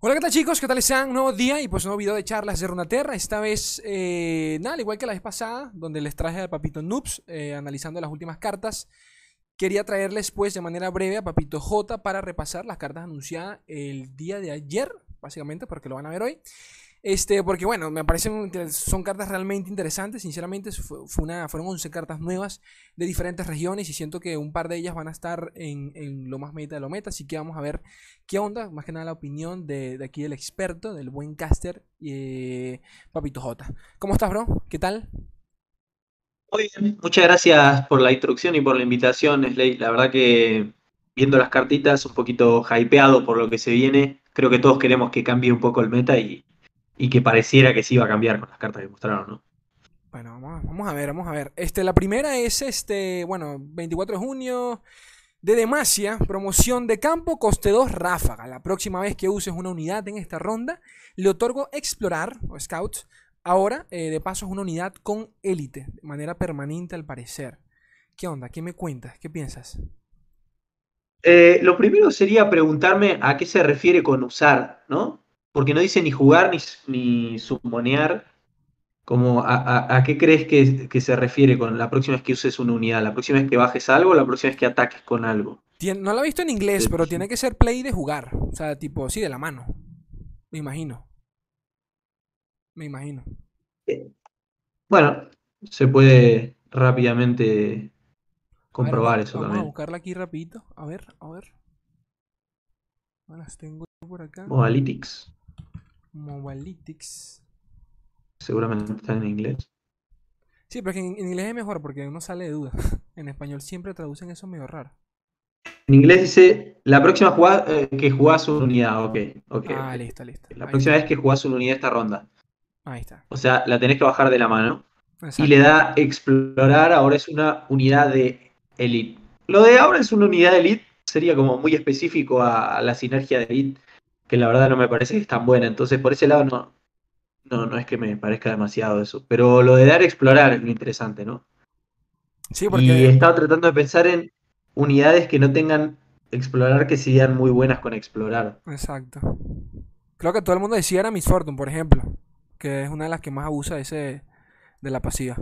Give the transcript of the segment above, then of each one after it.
Hola, ¿qué tal chicos? ¿Qué tal están? Nuevo día y pues nuevo video de charlas de Runaterra. Esta vez, eh, nada, igual que la vez pasada, donde les traje al Papito Noobs, eh, analizando las últimas cartas. Quería traerles pues de manera breve a Papito J para repasar las cartas anunciadas el día de ayer, básicamente, porque lo van a ver hoy. Este, porque bueno, me parecen, son cartas realmente interesantes, sinceramente fue, fueron 11 cartas nuevas de diferentes regiones y siento que un par de ellas van a estar en, en lo más meta de lo meta, así que vamos a ver qué onda, más que nada la opinión de, de aquí del experto, del buen caster, eh, Papito J. ¿Cómo estás, bro? ¿Qué tal? Muy bien, muchas gracias por la introducción y por la invitación, Slay. La verdad que viendo las cartitas, un poquito hypeado por lo que se viene, creo que todos queremos que cambie un poco el meta y y que pareciera que sí iba a cambiar con las cartas que mostraron, ¿no? Bueno, vamos, a ver, vamos a ver. Este, la primera es este, bueno, 24 de junio de Demacia, promoción de campo, coste 2, ráfaga. La próxima vez que uses una unidad en esta ronda, le otorgo explorar o scouts. Ahora, eh, de paso, es una unidad con élite, de manera permanente al parecer. ¿Qué onda? ¿Qué me cuentas? ¿Qué piensas? Eh, lo primero sería preguntarme a qué se refiere con usar, ¿no? Porque no dice ni jugar ni, ni sumonear. Como a, qué crees que, se refiere con la próxima vez que uses una unidad? ¿La próxima vez que bajes algo la próxima vez que ataques con algo? no lo he visto en inglés, pero tiene que ser play de jugar. O sea, tipo, sí, de la mano. Me imagino. Me imagino. Eh, bueno, se puede rápidamente comprobar eso también. Vamos a buscarla aquí rapidito. A ver, a ver. Las tengo por acá. Mobalytics. Mobalytics. Seguramente está en inglés. Sí, pero en, inglés es mejor porque uno sale de duda. En español siempre traducen eso medio raro. En inglés dice la próxima jugada eh, que jugás una unidad, ok. okay ah, listo, listo. La próxima vez que jugás una unidad esta ronda. Ahí está. O sea, la tenés que bajar de la mano. Y le da explorar, ahora es una unidad de elite. Lo de ahora es una unidad de elite, sería como muy específico a, la sinergia de elite que la verdad no me parece que es tan buena. Entonces, por ese lado no, no, no es que me parezca demasiado eso. Pero lo de dar a explorar es lo interesante, ¿no? Sí, porque... Y he estado tratando de pensar en unidades que no tengan explorar que sean muy buenas con explorar. Exacto. Creo que todo el mundo decía era Miss Fortune, por ejemplo, que es una de las que más abusa ese de la pasiva.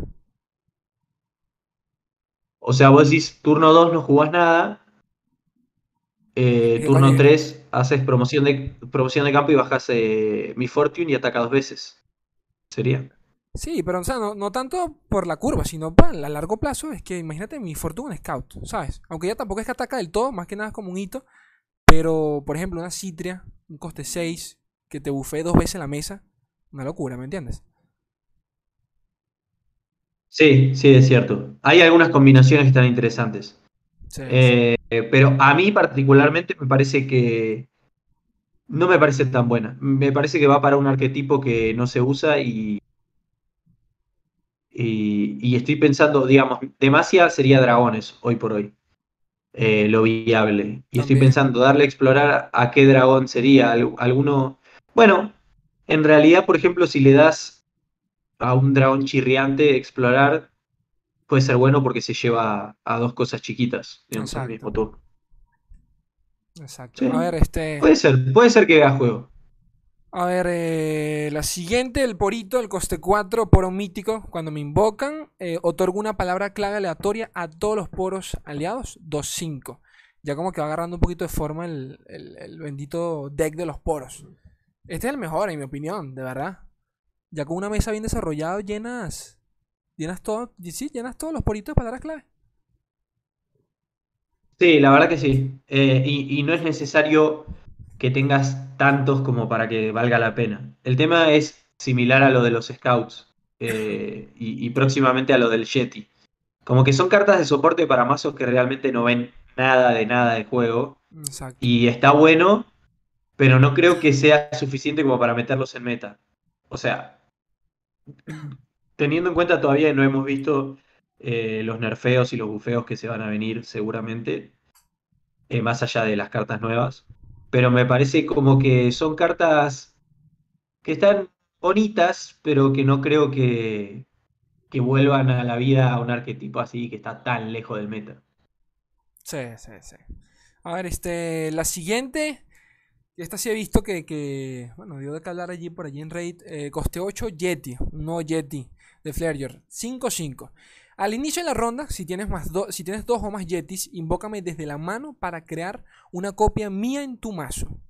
O sea, vos decís turno 2 no jugás nada, eh, turno 3 haces promoción de, promoción de campo y bajas eh, mi Fortune y ataca dos veces. Sería. Sí, pero o sea, no, tanto por la curva, sino para a largo plazo. Es que imagínate mi Fortune en Scout, ¿sabes? Aunque ya tampoco es que ataca del todo, más que nada es como un hito. Pero, por ejemplo, una Citria, un coste 6, que te bufee dos veces la mesa, una locura, ¿me entiendes? Sí, sí, es cierto. Hay algunas combinaciones que están interesantes. Eh, pero a mí particularmente me parece que no me parece tan buena. Me parece que va para un arquetipo que no se usa y, y, estoy pensando, digamos, Demacia sería dragones hoy por hoy. Eh, lo viable. Y estoy pensando, darle a explorar a qué dragón sería. Alguno. Bueno, en realidad, por ejemplo, si le das a un dragón chirriante explorar, puede ser bueno porque se lleva a dos cosas chiquitas, digamos, al mismo turno. Exacto. A ver, este. Puede ser, puede ser que vea juego. A ver, eh, la siguiente, el porito, el coste 4, poro mítico. Cuando me invocan, eh, otorgo una palabra clave aleatoria a todos los poros aliados. 2-5. Ya como que va agarrando un poquito de forma el, el, bendito deck de los poros. Este es el mejor, en mi opinión, de verdad. Ya con una mesa bien desarrollada, llenas Llenas todo, sí, llenas todos los poritos de palabras clave. Sí, la verdad que sí. Eh, y, no es necesario que tengas tantos como para que valga la pena. El tema es similar a lo de los scouts eh, y, próximamente a lo del Yeti. Como que son cartas de soporte para mazos que realmente no ven nada de nada de juego. Exacto. Y está bueno, pero no creo que sea suficiente como para meterlos en meta. O sea, teniendo en cuenta todavía no hemos visto eh, los nerfeos y los bufeos que se van a venir seguramente, eh, más allá de las cartas nuevas. Pero me parece como que son cartas que están bonitas, pero que no creo que, que vuelvan a la vida a un arquetipo así que está tan lejos del meta. Sí, sí, sí. A ver, este, la siguiente Esta sí he visto que, bueno, dio de hablar allí por allí en Raid. Eh, coste 8 Yeti, nuevo Yeti de Flareyor. 5-5. Al inicio de la ronda, si tienes, más si tienes dos o más Yetis, invócame desde la mano para crear una copia mía en tu mazo.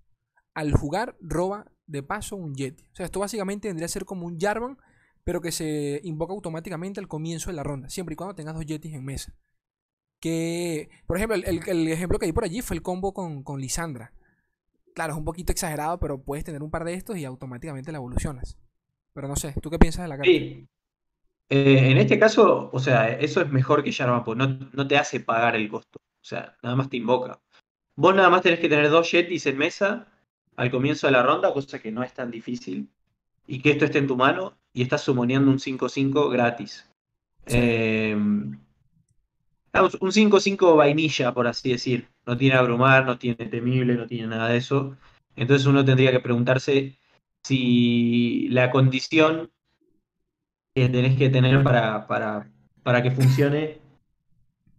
Al jugar, roba de paso un Yeti. O sea, esto básicamente vendría a ser como un Jarvan, pero que se invoca automáticamente al comienzo de la ronda, siempre y cuando tengas dos Yetis en mesa. Que, por ejemplo, el, ejemplo que hay por allí fue el combo con, con Lisandra. Claro, es un poquito exagerado, pero puedes tener un par de estos y automáticamente la evolucionas. Pero no sé, ¿tú qué piensas de la carta? Sí, eh, en este caso, o sea, eso es mejor que Jarvan, porque no, no te hace pagar el costo. O sea, nada más te invoca. Vos nada más tenés que tener dos Yetis en mesa al comienzo de la ronda, cosa que no es tan difícil. Y que esto esté en tu mano y estás sumoneando un 5-5 gratis. Em, un 5-5 vainilla, por así decir. No tiene abrumar, no tiene temible, no tiene nada de eso. Entonces uno tendría que preguntarse si la condición que tenés que tener para, para, para que funcione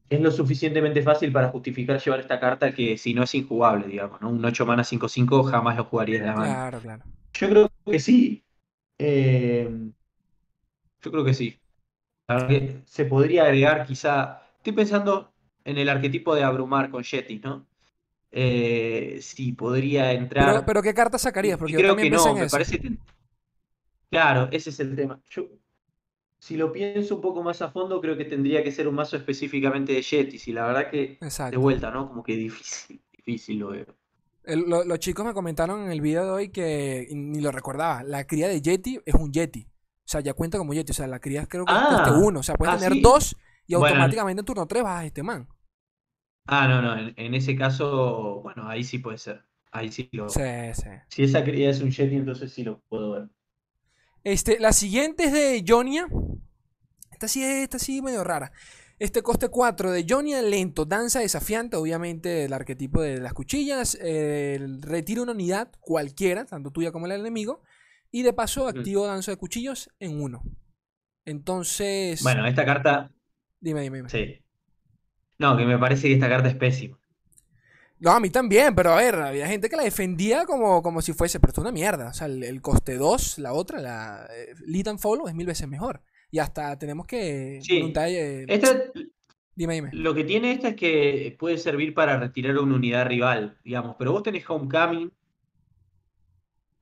es lo suficientemente fácil para justificar llevar esta carta que si no es injugable, digamos, ¿no? Un 8 mana 5-5 jamás lo jugaría de la mano. Claro, claro. Yo creo que sí. Eh, yo creo que sí. se podría agregar quizá. Estoy pensando en el arquetipo de abrumar con Yeti, ¿no? Eh, sí, podría entrar. Pero, ¿qué carta sacarías? Porque creo que no, me parece. Claro, ese es el tema. Yo si lo pienso un poco más a fondo, creo que tendría que ser un mazo específicamente de Yetis. Y la verdad que de vuelta, ¿no? Como que difícil, difícil lo veo. los chicos me comentaron en el video de hoy que ni lo recordaba. La cría de Yeti es un Yeti. O sea, ya cuenta como Yeti. O sea, la cría creo que ah, es uno. O sea, puedes ah, tener dos y automáticamente en turno 3 vas a este man. Ah, no, no. En, ese caso, bueno, ahí sí puede ser. Ahí sí lo. Sí, sí. Si esa cría es un Yeti, entonces sí lo puedo ver. Este, la siguiente es de Jonia. Esta sí, esta sí medio rara. Este coste 4 de Jonia lento, danza desafiante, obviamente el arquetipo de las cuchillas. retira una unidad cualquiera, tanto tuya como la del enemigo. Y de paso activo danza de cuchillos en uno. Entonces. Bueno, esta carta. Dime, dime, dime. Sí. No, que me parece que esta carta es pésima. No, a mí también, pero a ver, había gente que la defendía como, como si fuese, pero esto es una mierda. O sea, el, coste 2, la otra, la eh, Lead and Follow, es mil veces mejor. Y hasta tenemos que. Sí. dime, dime. Lo que tiene esta es que puede servir para retirar una unidad rival, digamos. Pero vos tenés Homecoming,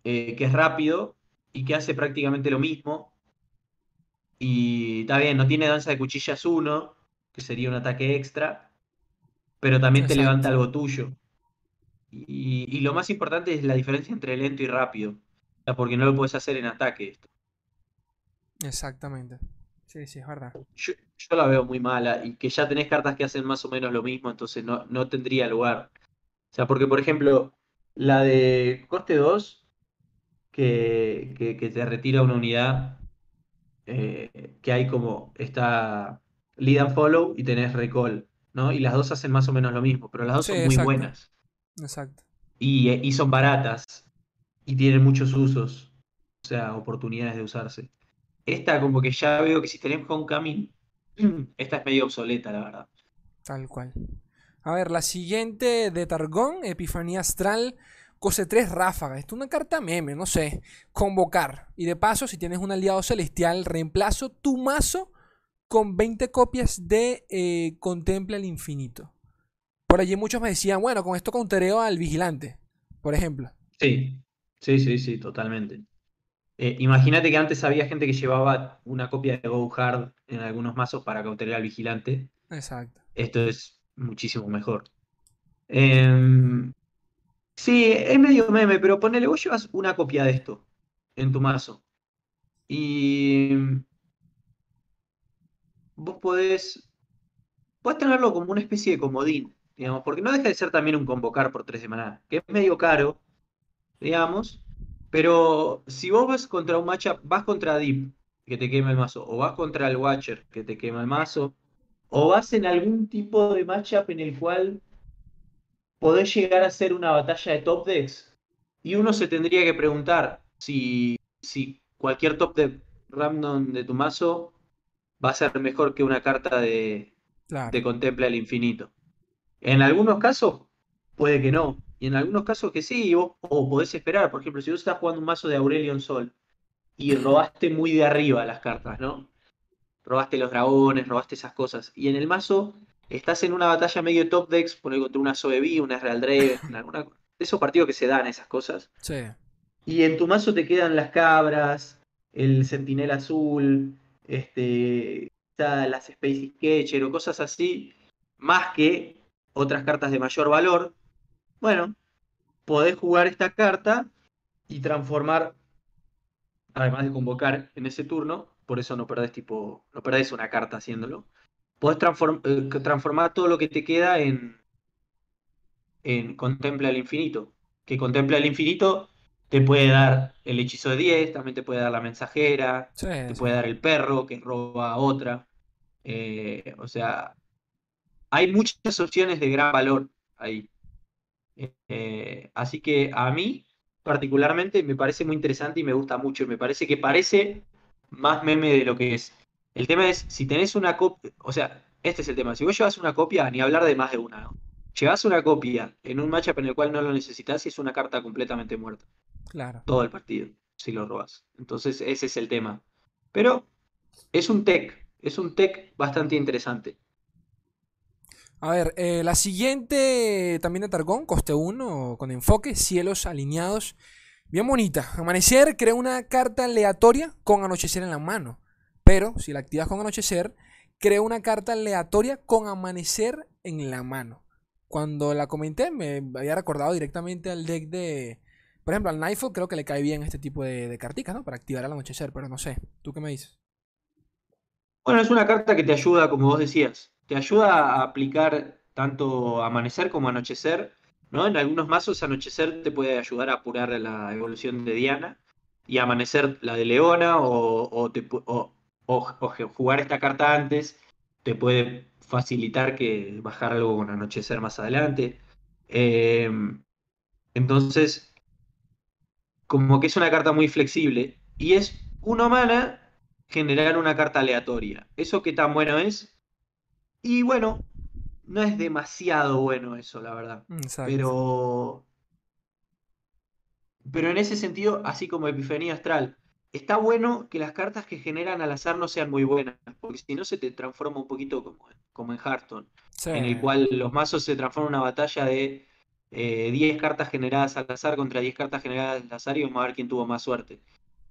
eh, que es rápido y que hace prácticamente lo mismo. Y está bien, no tiene danza de cuchillas 1, que sería un ataque extra pero también te levanta algo tuyo. Y, lo más importante es la diferencia entre lento y rápido. porque no lo puedes hacer en ataque esto. Exactamente. Sí, sí, es verdad. Yo, la veo muy mala y que ya tenés cartas que hacen más o menos lo mismo, entonces no, no tendría lugar. O sea, porque por ejemplo, la de coste 2, que, que, te retira una unidad, eh, que hay como, está lead and follow y tenés recall. ¿No? Y las dos hacen más o menos lo mismo, pero las dos son muy buenas. Exacto. Y, y, son baratas y tienen muchos usos, o sea, oportunidades de usarse. Esta como que ya veo que si tenés Homecoming, esta es medio obsoleta, la verdad. Tal cual. A ver, la siguiente de Targón, Epifanía Astral, cose 3 ráfaga. Esto es una carta meme, no sé. Convocar. Y de paso, si tienes un aliado celestial, reemplazo tu mazo con 20 copias de eh, Contempla el Infinito. Por allí muchos me decían, bueno, con esto countereo al Vigilante, por ejemplo. Sí, sí, sí, sí, totalmente. Eh, imagínate que antes había gente que llevaba una copia de Go Hard en algunos mazos para counterear al Vigilante. Exacto. Esto es muchísimo mejor. Em, sí, es medio meme, pero ponele, vos llevas una copia de esto en tu mazo. Y vos podés, podés tenerlo como una especie de comodín, digamos, porque no deja de ser también un convocar por tres semanas, que es medio caro, digamos, pero si vos vas contra un matchup, vas contra Deep, que te quema el mazo, o vas contra el Watcher, que te quema el mazo, o vas en algún tipo de matchup en el cual podés llegar a ser una batalla de top decks, y uno se tendría que preguntar si, si cualquier top de random de tu mazo va a ser mejor que una carta de, de Contempla el Infinito. En algunos casos, puede que no, Y en algunos casos que sí, vos o podés esperar. Por ejemplo, si vos estás jugando un mazo de Aurelion Sol y robaste muy de arriba las cartas, ¿no? Robaste los dragones, robaste esas cosas. Y en el mazo estás en una batalla medio top decks, poner contra una Soevi, una Real Draven, alguna de esos partidos que se dan esas cosas. Sí. Y en tu mazo te quedan las cabras, el Sentinela Azul, este, las Space Sketcher o cosas así, más que otras cartas de mayor valor. Bueno, podés jugar esta carta y transformar, además de convocar en ese turno, por eso no perdés tipo, no perdés una carta haciéndolo. Podés eh, transformar todo lo que te queda en, en Contempla el Infinito. Que Contempla el Infinito te puede dar el hechizo de 10, también te puede dar la mensajera, te puede dar el perro que roba a otra. Eh, o sea, hay muchas opciones de gran valor ahí. Eh, así que a mí, particularmente, me parece muy interesante y me gusta mucho. Y me parece que parece más meme de lo que es. El tema es, si tenés una copia, o sea, este es el tema. Si vos llevas una copia, ni hablar de más de una, ¿no? Llevas una copia en un matchup en el cual no lo necesitas y es una carta completamente muerta. Claro. Todo el partido, si lo robas. Entonces, ese es el tema. Pero es un tech, es un tech bastante interesante. A ver, eh, la siguiente también de Targón, coste 1, con enfoque, cielos alineados. Bien bonita. Amanecer crea una carta aleatoria con anochecer en la mano. Pero si la activas con anochecer, crea una carta aleatoria con amanecer en la mano. Cuando la comenté, me había recordado directamente al deck de, por ejemplo, al Nightfall creo que le cae bien este tipo de, de ¿no? Para activar al anochecer, pero no sé. ¿Tú qué me dices? Bueno, es una carta que te ayuda, como vos decías, te ayuda a aplicar tanto amanecer como anochecer, ¿no? En algunos mazos anochecer te puede ayudar a apurar la evolución de Diana y amanecer la de Leona o, jugar esta carta antes te puede facilitar que bajar algo con anochecer más adelante. Em, entonces, como que es una carta muy flexible y es una mana generar una carta aleatoria. ¿Eso qué tan bueno es? Y bueno, no es demasiado bueno eso, la verdad. Pero. Pero en ese sentido, así como Epifanía Astral, está bueno que las cartas que generan al azar no sean muy buenas, porque si no se te transforma un poquito como, como en Hearthstone, en el cual los mazos se transforman en una batalla de 10 eh, cartas generadas al azar contra 10 cartas generadas al azar y vamos a ver quién tuvo más suerte.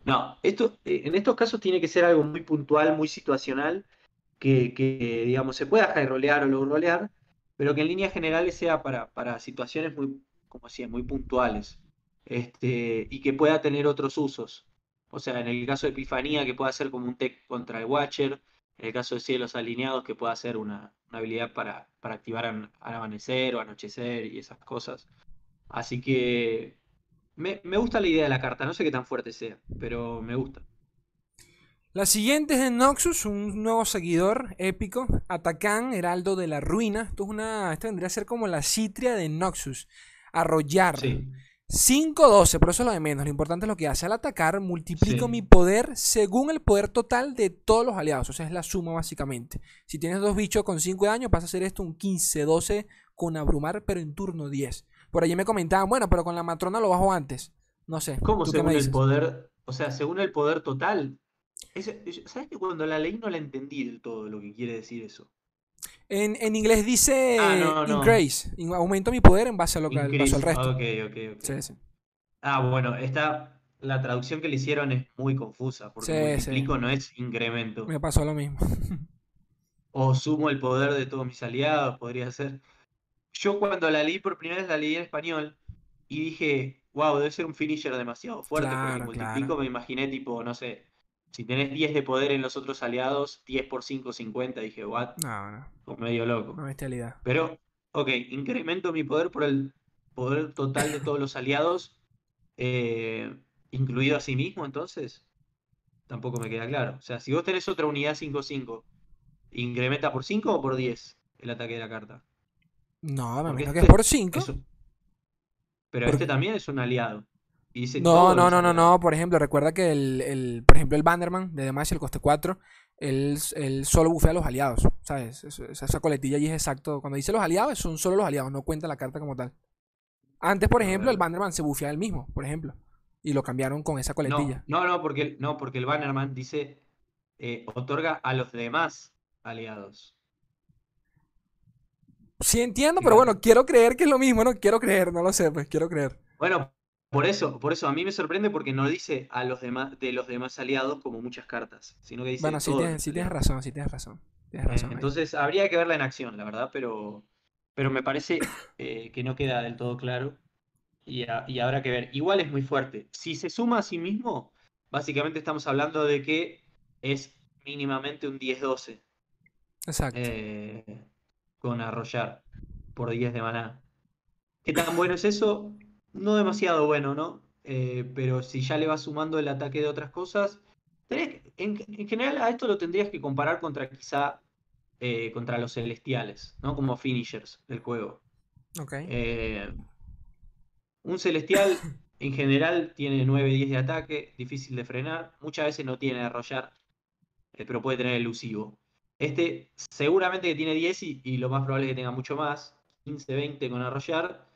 No, esto, eh, en estos casos tiene que ser algo muy puntual, muy situacional, que, digamos, se pueda high rolear o low rolear, pero que en líneas generales sea para, para situaciones muy, como decía, muy puntuales. Este, y que pueda tener otros usos. O sea, en el caso de Epifanía, que pueda ser como un tech contra el Watcher, en el caso de cielos alineados, que pueda ser una, habilidad para, para activar al amanecer o anochecer y esas cosas. Así que me, gusta la idea de la carta, no sé qué tan fuerte sea, pero me gusta. La siguiente es de Noxus, un nuevo seguidor épico. Atacán, Heraldo de la Ruina. Esto, es una, esto vendría a ser como la citria de Noxus. Arrollar. Sí. 5-12, pero eso es lo de menos. Lo importante es lo que hace. Al atacar, multiplico mi poder según el poder total de todos los aliados. O sea, es la suma básicamente. Si tienes dos bichos con 5 de daño, vas a hacer esto un 15-12 con abrumar, pero en turno 10. Por allí me comentaban, bueno, pero con la matrona lo bajo antes. No sé. ¿Cómo según el poder? O sea, según el poder total. ¿Sabes que cuando la leí no la entendí del todo lo que quiere decir eso? En, inglés dice ah, increase. Aumento mi poder en base a lo que al resto. Ok, ok, ok. Ah, bueno, esta, la traducción que le hicieron es muy confusa, porque multiplico no es incremento. Me pasó lo mismo. o sumo el poder de todos mis aliados, podría ser. Yo cuando la leí por primera vez la leí en español y dije, wow, debe ser un finisher demasiado fuerte, porque multiplico me imaginé tipo, no sé, si tenés 10 de poder en los otros aliados, 10 por 5, 50. Dije, what? No, no. medio loco. Una bestialidad. Pero, ok, incremento mi poder por el poder total de todos los aliados, eh, incluido a sí mismo, entonces. Tampoco me queda claro. O sea, si vos tenés otra unidad 5-5, ¿incrementa por 5 o por 10 el ataque de la carta? No, me imagino que es por 5. Pero este también es un aliado no, no, no, no, no. Por ejemplo, recuerda que el, el por ejemplo, el Bannerman de Demacia, el coste 4, él, solo bufea a los aliados. ¿Sabes? Esa, coletilla allí es exacto. Cuando dice los aliados, son solo los aliados, no cuenta la carta como tal. Antes, por ejemplo, el. Bannerman se bufeaba el mismo, por ejemplo. Y lo cambiaron con esa coletilla. No, no, no, porque, el- no, porque el Bannerman dice eh, otorga a los demás aliados. Sí entiendo, pero bueno, quiero creer que es lo mismo, ¿no? Quiero creer, no lo sé, pues quiero creer. Bueno, por eso, por eso a mí me sorprende porque no dice a los demás, de los demás aliados como muchas cartas, sino que dice Bueno, sí tienes, sí tienes razón, sí tienes razón. Tienes razón. ahí. entonces habría que verla en acción, la verdad, pero, pero me parece eh, que no queda del todo claro y, y habrá que ver. Igual es muy fuerte. Si se suma a sí mismo, básicamente estamos hablando de que es mínimamente un 10-12 Exacto. eh, con arrollar por 10 de maná. ¿Qué tan bueno es eso? No demasiado bueno, ¿no? Eh, pero si ya le vas sumando el ataque de otras cosas, tenés en, en general a esto lo tendrías que comparar contra quizá eh, contra los celestiales, ¿no? Como finishers del juego. ok. Eh, un celestial en general tiene 9-10 de ataque, difícil de frenar, muchas veces no tiene arrollar, eh, pero puede tener elusivo. Este seguramente que tiene 10 y, y lo más probable es que tenga mucho más, 15-20 con arrollar,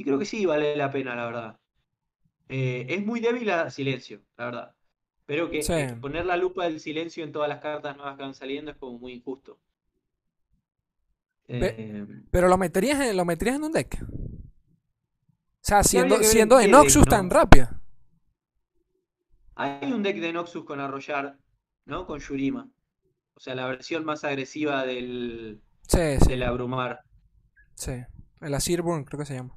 y creo que sí vale la pena, la verdad. Eh, es muy débil a silencio, la verdad. Pero que, Sí. poner la lupa del silencio en todas las cartas nuevas que van saliendo es como muy injusto. Eh, Pero lo meterías en, lo meterías en un deck. O sea, siendo, en siendo deck, Noxus ¿no? tan rápida. Hay un deck de Noxus con arrollar, ¿no? Con Yurima. O sea, la versión más agresiva del, Sí, sí, del abrumar. sí. El Asirburn creo que se llama.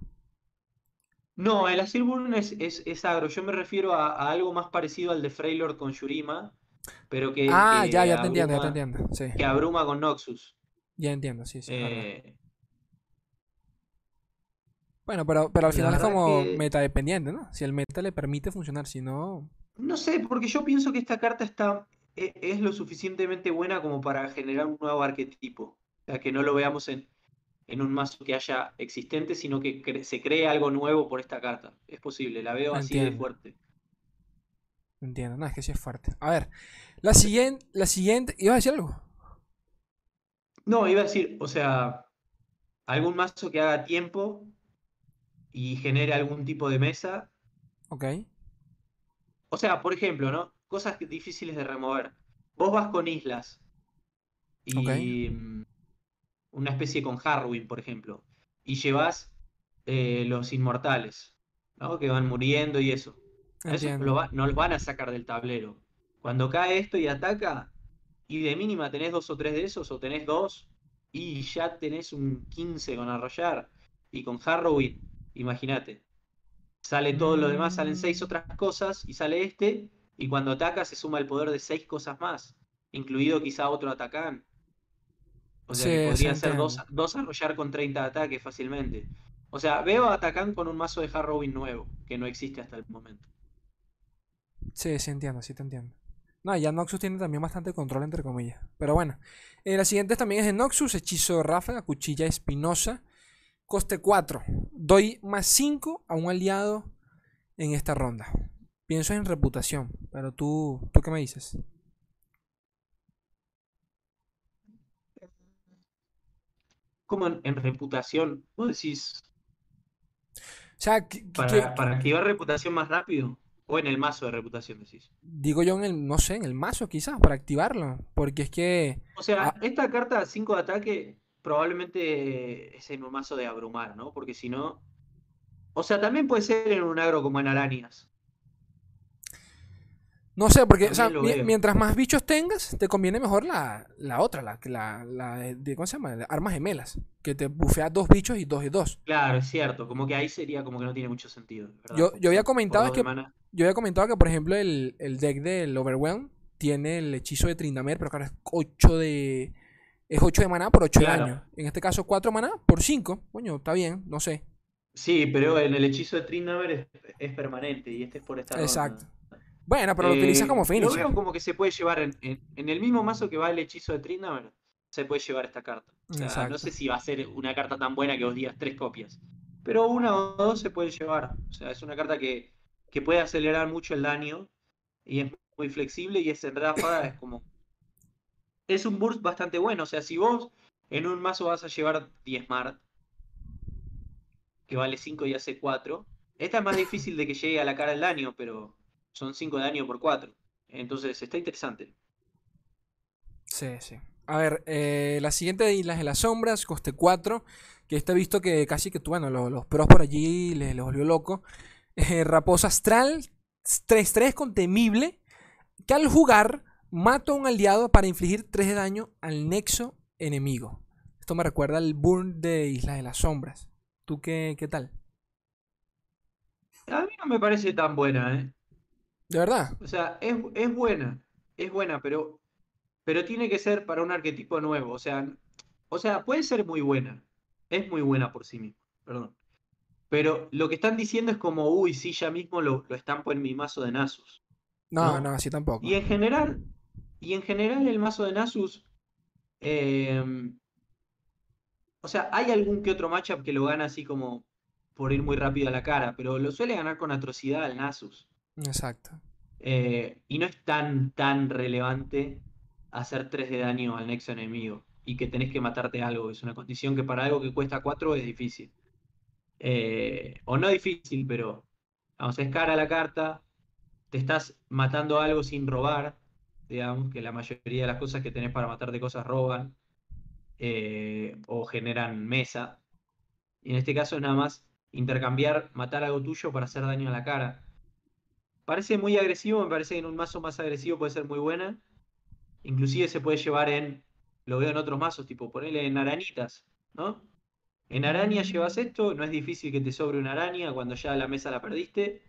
No, el Asirburn es, es, es agro. Yo me refiero a, a algo más parecido al de Freylord con Yurima, pero que, Ah, que ya, ya te entiendo, ya te abruma- entiendo. Sí, Que abruma con Noxus. ya entiendo, sí, sí. Eh, Bueno, pero, pero al final es como que- meta dependiente, ¿no? Si el meta le permite funcionar, si no. no sé, porque yo pienso que esta carta está, e- es lo suficientemente buena como para generar un nuevo arquetipo. O sea, que no lo veamos en, en un mazo que haya existente, sino que cre- se cree algo nuevo por esta carta. Es posible, la veo así de fuerte. Entiendo, no, es que sí es fuerte. A ver, la siguiente, la siguiente, ¿ibas a decir algo? No, iba a decir, o sea, algún mazo que haga tiempo y genere algún tipo de mesa. Ok, O sea, por ejemplo, ¿no? Cosas difíciles de remover. Vos vas con islas y mm, una especie con Harrowing, por ejemplo, y llevas eh, los inmortales, ¿no? Que van muriendo y eso. Lo va- no los van a sacar del tablero. Cuando cae esto y ataca, y de mínima tenés dos o tres de esos, o tenés dos, y ya tenés un 15 con arrollar, y con Harrowing, imagínate. Sale todo lo demás, salen seis Mm. otras cosas, y sale este, y cuando ataca se suma el poder de seis cosas más, incluido quizá otro atacán. O sea que Sí, sí, podría ser dos, dos arrollar con 30 de ataque fácilmente. O sea, veo a Atacán con un mazo de Harrowing nuevo, que no existe hasta el momento. Sí, sí entiendo, sí te entiendo. No, ya Noxus tiene también bastante control, entre comillas. Pero bueno, eh, la siguiente también es de Noxus, hechizo de ráfaga, cuchilla espinosa, coste 4. Doy más 5 a un aliado en esta ronda. Pienso en reputación, pero tú, ¿tú qué me dices? Como en, en reputación, vos decís, O sea, que- que- que- para, para activar reputación más rápido, o en el mazo de reputación decís. digo yo en el, no sé, en el mazo quizás, para activarlo. Porque es que, O sea, Ah. esta carta 5 de ataque probablemente es en un mazo de abrumar, ¿no? Porque si no... O sea, también puede ser en un agro como en arañas. No sé, porque, o sea, mientras más bichos tengas, te conviene mejor la, la otra, la, la, la de, ¿cómo se llama? La armas gemelas, que te bufea dos bichos y dos y dos. Claro, es cierto, como que ahí sería como que no tiene mucho sentido, ¿verdad? Yo, yo había comentado que. Yo había comentado que, por ejemplo, el, el deck del Overwhelm tiene el hechizo de Trindamer, pero claro, es 8 de. Es 8 de maná por 8 Claro. de daño. En este caso, 4 maná por 5. Coño, está bien, no sé. Sí, pero en el hechizo de Trindamer es, es permanente y este es por esta. Exacto. Bueno, pero lo Eh, utilizas como Lo finisher. veo como que se puede llevar en, en- en el mismo mazo que va el hechizo de Trindamer, se puede llevar esta carta. O sea, no sé si va a ser una carta tan buena que vos digas tres copias. Pero una o dos se puede llevar. O sea, es una carta que, que puede acelerar mucho el daño y es muy flexible y es en ráfaga, es como. Es un burst bastante bueno. O sea, si vos en un mazo vas a llevar 10 Mart, que vale 5 y hace 4. Esta es más difícil de que llegue a la cara del daño, pero son 5 de daño por 4. Entonces está interesante. Sí, sí. A ver, eh, la siguiente de Islas de las Sombras, coste 4. Que está visto que casi que, bueno, los, los pros por allí les, les volvió loco. Eh, Raposa Astral, 3-3 con temible. Que al jugar mata a un aliado para infligir 3 de daño al nexo enemigo. Esto me recuerda al burn de Islas de las Sombras. ¿Tú qué, qué tal? A mí no me parece tan buena, ¿eh? ¿De verdad? O sea, es, es buena, es buena, pero, pero tiene que ser para un arquetipo nuevo. O sea, o sea, puede ser muy buena. Es muy buena por sí misma, perdón. Pero lo que están diciendo es como, uy, sí, ya mismo lo, lo estampo en mi mazo de Nasus. No, ¿no? no, así tampoco. Y en general, y en general el mazo de Nasus, eh, o sea, hay algún que otro matchup que lo gana así como por ir muy rápido a la cara, pero lo suele ganar con atrocidad al Nasus. Exacto. Eh, y no es tan, tan relevante hacer 3 de daño al nexo enemigo y que tenés que matarte algo. Es una condición que para algo que cuesta 4 es difícil. Eh, o no difícil, pero vamos, es cara la carta, te estás matando algo sin robar, digamos, que la mayoría de las cosas que tenés para matarte cosas roban eh, o generan mesa. Y en este caso es nada más intercambiar, matar algo tuyo para hacer daño a la cara. Parece muy agresivo, me parece que en un mazo más agresivo puede ser muy buena. Inclusive se puede llevar en, lo veo en otros mazos, tipo ponerle en arañitas, ¿no? En araña llevas esto, no es difícil que te sobre una araña cuando ya la mesa la perdiste.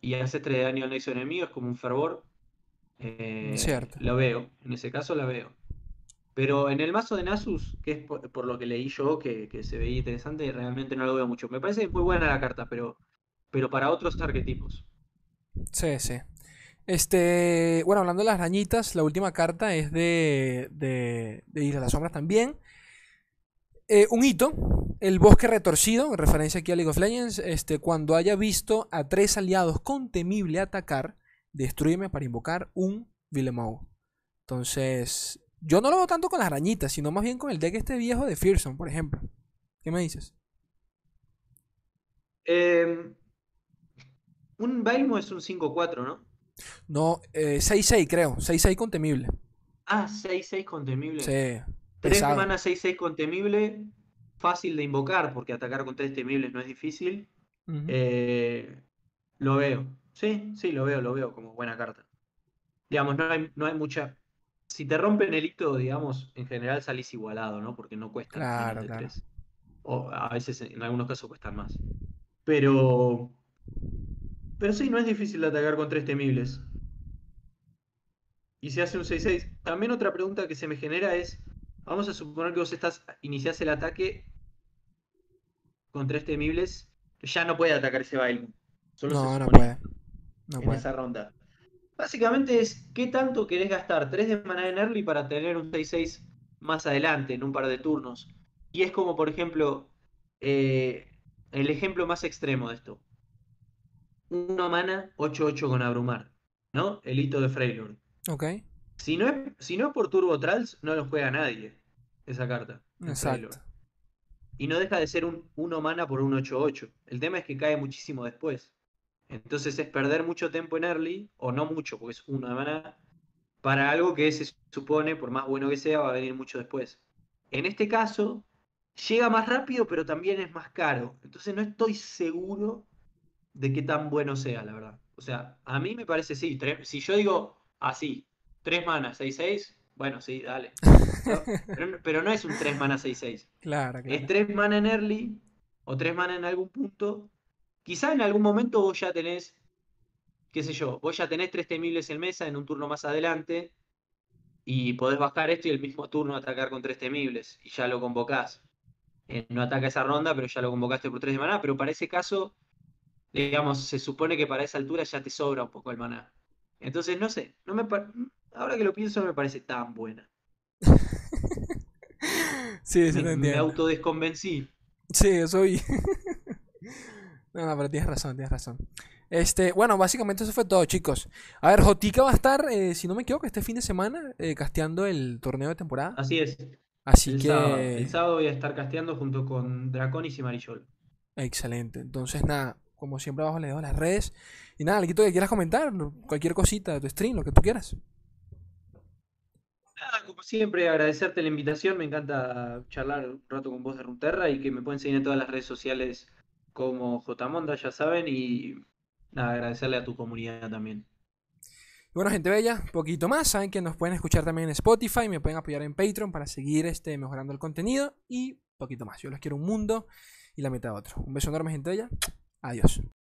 Y haces 3 de daño al nexo enemigo, es como un fervor. Eh, Cierto. Lo veo, en ese caso la veo. Pero en el mazo de Nasus, que es por, por lo que leí yo, que, que se veía interesante, realmente no lo veo mucho. Me parece muy buena la carta, pero, pero para otros arquetipos. Sí, sí. Este, bueno, hablando de las arañitas, la última carta es de, de, de Isla las Sombras también. Eh, un hito, el bosque retorcido, en referencia aquí a League of Legends, este, cuando haya visto a tres aliados con temible atacar, destruyeme para invocar un Villemau. Entonces, yo no lo veo tanto con las arañitas, sino más bien con el deck este viejo de Fearsome, por ejemplo. ¿Qué me dices? Eh, un Bailmo es un 5-4, ¿no? No, eh, 6-6 creo, 6-6 con temible. Ah, 6-6 con temible. Sí, 3 pesado. mana 6-6 con temible, fácil de invocar, porque atacar con 3 temibles no es difícil. Ujú. Eh, lo veo. Sí, sí, lo veo, lo veo como buena carta. Digamos, no hay, no hay mucha. Si te rompen el hito, digamos, en general salís igualado, ¿no? Porque no cuestan Claro, claro. 3. O a veces, en algunos casos, cuestan más. Pero. Pero sí, no es difícil de atacar con 3 temibles. Y se hace un 6-6. También otra pregunta que se me genera es. Vamos a suponer que vos estás, iniciás el ataque con 3 temibles. Ya no puede atacar ese baile. Solo No, no puede. No en puede. esa ronda. Básicamente es qué tanto querés gastar 3 de mana en early para tener un 6-6 más adelante, en un par de turnos. Y es como, por ejemplo, eh, el ejemplo más extremo de esto. Una mana 8-8 con abrumar, ¿no? El hito de Freylord. Ok, Si no es, si no es por Turbo Trals, no lo juega nadie esa carta. Freylord. exacto. Y no deja de ser un 1 mana por un 8-8. El tema es que cae muchísimo después. Entonces es perder mucho tiempo en early, o no mucho, porque es 1 de mana, para algo que se supone, por más bueno que sea, va a venir mucho después. En este caso, llega más rápido, pero también es más caro. Entonces no estoy seguro de qué tan bueno sea, la verdad. O sea, a mí me parece sí. tres- si yo digo así, 3 manas, 6-6, bueno, sí, dale. Pero, no- pero no es un 3 manas 6-6. Claro, Es claro. 3 mana en early o 3 mana en algún punto. Quizá en algún momento vos ya tenés, qué sé yo, vos ya tenés 3 temibles en mesa en un turno más adelante y podés bajar esto y el mismo turno atacar con 3 temibles y ya lo convocás. Eh, no ataca esa ronda, pero ya lo convocaste por 3 de maná. Pero para ese caso, digamos, se supone que para esa altura ya te sobra un poco el maná. Entonces, no sé, no me ahora que lo pienso no me parece tan buena. Sí, sí, Me, lo me autodesconvencí. Sí, eso vi. No, no, pero tienes razón, tienes razón. Este, bueno, básicamente eso fue todo, chicos. A ver, Jotica va a estar, eh, si no me equivoco, este fin de semana eh, casteando el torneo de temporada. Así es. Así El que. sábado. El sábado voy a estar casteando junto con Draconis y Marillol. Excelente. Entonces, nada, como siempre abajo le dejo las redes. Y nada, le quito que quieras comentar, cualquier cosita de tu stream, lo que tú quieras. Nada, como siempre, agradecerte la invitación. Me encanta charlar un rato con vos de Runterra y que me pueden seguir en todas las redes sociales como JMonda, ya saben. Y nada, agradecerle a tu comunidad también. Bueno, gente bella, poquito más. Saben que nos pueden escuchar también en Spotify, me pueden apoyar en Patreon para seguir este, mejorando el contenido y poquito más. Yo les quiero un mundo y la meta otro. Un beso enorme, gente bella. Adiós.